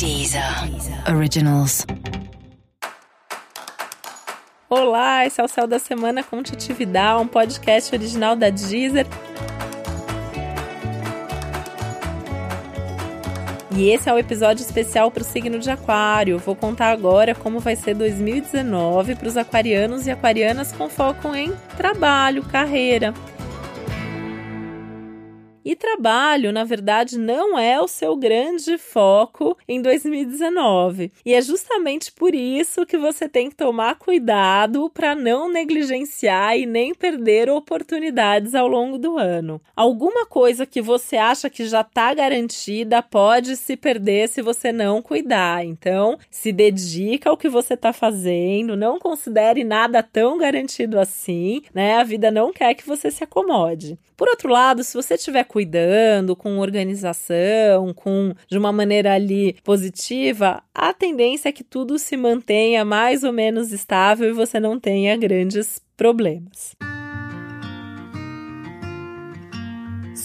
Deezer Originals. Olá, esse é o Céu da Semana com Titividade, um podcast original da Deezer. E esse é o episódio especial para o signo de Aquário. Vou contar agora como vai ser 2019 para os aquarianos e aquarianas com foco em trabalho, carreira. E trabalho, na verdade, não é o seu grande foco em 2019. E é justamente por isso que você tem que tomar cuidado para não negligenciar e nem perder oportunidades ao longo do ano. Alguma coisa que você acha que já está garantida pode se perder se você não cuidar. Então, se dedica ao que você está fazendo, não considere nada tão garantido assim, né? A vida não quer que você se acomode. Por outro lado, se você estiver cuidando com organização, com de uma maneira ali positiva, a tendência é que tudo se mantenha mais ou menos estável e você não tenha grandes problemas.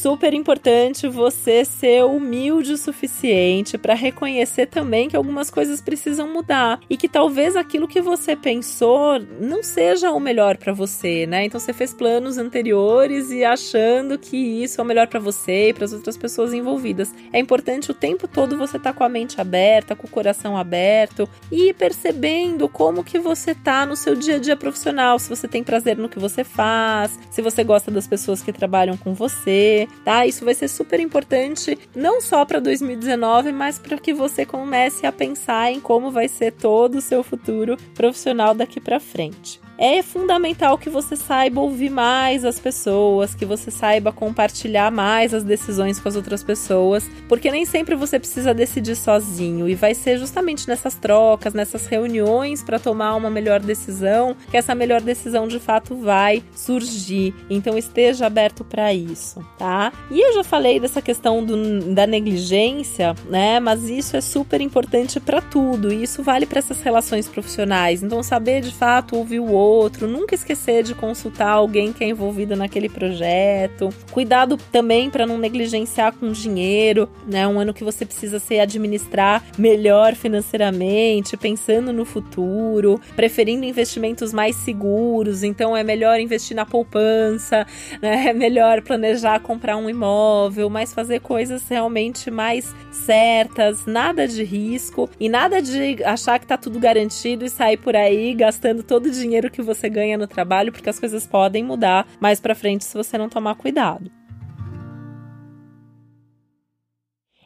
Super importante você ser humilde o suficiente para reconhecer também que algumas coisas precisam mudar e que talvez aquilo que você pensou não seja o melhor para você, né? Então você fez planos anteriores e achando que isso é o melhor para você e para as outras pessoas envolvidas. É importante o tempo todo você estar tá com a mente aberta, com o coração aberto e percebendo como que você tá no seu dia a dia profissional, se você tem prazer no que você faz, se você gosta das pessoas que trabalham com você, tá? Isso vai ser super importante não só para 2019, mas para que você comece a pensar em como vai ser todo o seu futuro profissional daqui para frente é fundamental que você saiba ouvir mais as pessoas, que você saiba compartilhar mais as decisões com as outras pessoas, porque nem sempre você precisa decidir sozinho e vai ser justamente nessas trocas, nessas reuniões para tomar uma melhor decisão, que essa melhor decisão de fato vai surgir. Então esteja aberto para isso, tá? E eu já falei dessa questão do, da negligência, né? Mas isso é super importante para tudo e isso vale para essas relações profissionais. Então saber de fato ouvir o outro outro, nunca esquecer de consultar alguém que é envolvido naquele projeto. Cuidado também para não negligenciar com dinheiro, né? Um ano que você precisa se administrar melhor financeiramente, pensando no futuro, preferindo investimentos mais seguros, então é melhor investir na poupança, né? É melhor planejar comprar um imóvel, mas fazer coisas realmente mais certas, nada de risco e nada de achar que tá tudo garantido e sair por aí gastando todo o dinheiro que você ganha no trabalho, porque as coisas podem mudar mais para frente se você não tomar cuidado.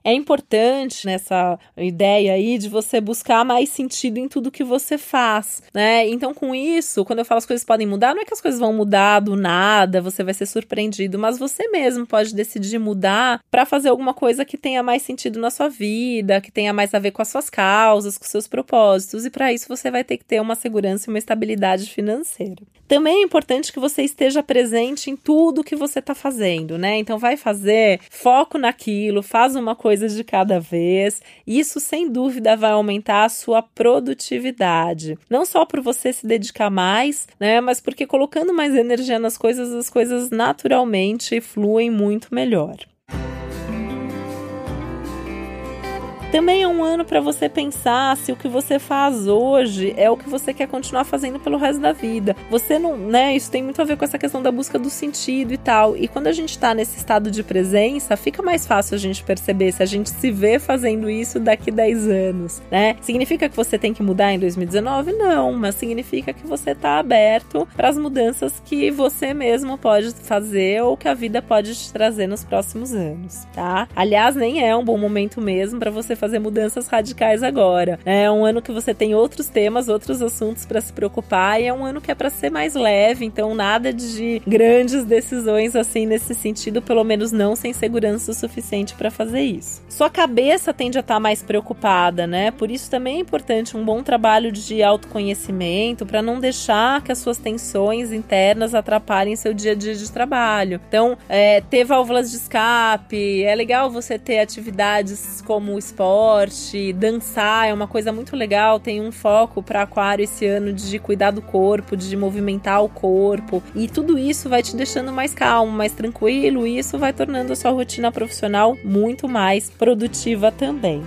É importante nessa ideia aí de você buscar mais sentido em tudo que você faz, né? Então, com isso, quando eu falo as coisas podem mudar, não é que as coisas vão mudar do nada, você vai ser surpreendido, mas você mesmo pode decidir mudar para fazer alguma coisa que tenha mais sentido na sua vida, que tenha mais a ver com as suas causas, com seus propósitos, e para isso você vai ter que ter uma segurança e uma estabilidade financeira. Também é importante que você esteja presente em tudo que você está fazendo, né? Então, vai fazer foco naquilo, faz uma coisa de cada vez. Isso, sem dúvida, vai aumentar a sua produtividade. Não só por você se dedicar mais, né? Mas porque colocando mais energia nas coisas, as coisas naturalmente fluem muito melhor. Também é um ano para você pensar se o que você faz hoje é o que você quer continuar fazendo pelo resto da vida. Você não, né? Isso tem muito a ver com essa questão da busca do sentido e tal. E quando a gente tá nesse estado de presença, fica mais fácil a gente perceber se a gente se vê fazendo isso daqui 10 anos, né? Significa que você tem que mudar em 2019? Não, mas significa que você tá aberto para as mudanças que você mesmo pode fazer ou que a vida pode te trazer nos próximos anos, tá? Aliás, nem é um bom momento mesmo para você fazer mudanças radicais agora. É um ano que você tem outros temas, outros assuntos para se preocupar e é um ano que é para ser mais leve, então nada de grandes decisões assim nesse sentido, pelo menos não sem segurança o suficiente para fazer isso. Sua cabeça tende a estar tá mais preocupada, né? Por isso também é importante um bom trabalho de autoconhecimento para não deixar que as suas tensões internas atrapalhem seu dia a dia de trabalho. Então, é, ter válvulas de escape, é legal você ter atividades como esporte esporte, dançar é uma coisa muito legal. Tem um foco para Aquário esse ano de cuidar do corpo, de movimentar o corpo. E tudo isso vai te deixando mais calmo, mais tranquilo, e isso vai tornando a sua rotina profissional muito mais produtiva também.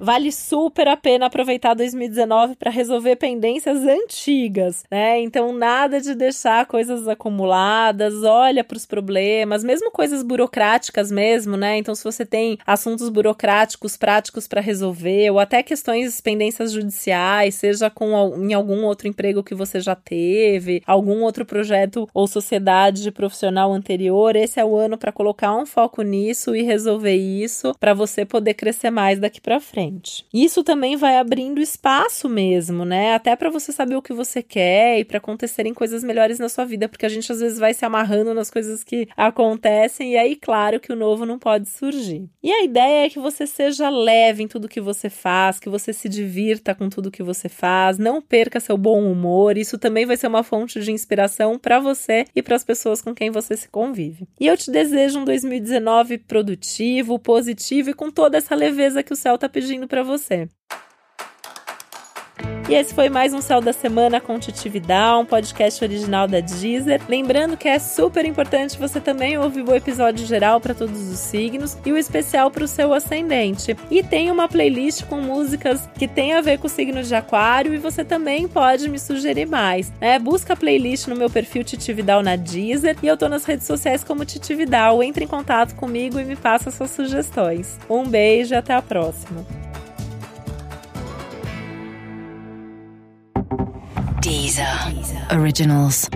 Vale super a pena aproveitar 2019 para resolver pendências antigas, né? Então nada de deixar coisas acumuladas, olha para os problemas, mesmo coisas burocráticas mesmo, né? Então se você tem assuntos burocráticos práticos para resolver ou até questões pendências judiciais, seja com em algum outro emprego que você já teve, algum outro projeto ou sociedade profissional anterior, esse é o ano para colocar um foco nisso e resolver isso para você poder crescer mais daqui para frente. Isso também vai abrindo espaço mesmo, né? Até para você saber o que você quer e para acontecerem coisas melhores na sua vida, porque a gente às vezes vai se amarrando nas coisas que acontecem e aí claro que o novo não pode surgir. E a ideia é que você seja leve em tudo que você faz, que você se divirta com tudo que você faz, não perca seu bom humor. Isso também vai ser uma fonte de inspiração para você e para as pessoas com quem você se convive. E eu te desejo um 2019 produtivo, positivo e com toda essa leveza que o céu está pedindo para você. E esse foi mais um Céu da Semana com Titividade, um podcast original da Deezer. Lembrando que é super importante você também ouvir o episódio geral para todos os signos e o especial para o seu ascendente. E tem uma playlist com músicas que tem a ver com o signo de Aquário e você também pode me sugerir mais. Né? Busca a playlist no meu perfil Titividal na Deezer e eu tô nas redes sociais como Titividal. Entre em contato comigo e me faça suas sugestões. Um beijo e até a próxima. Deezer. Originals.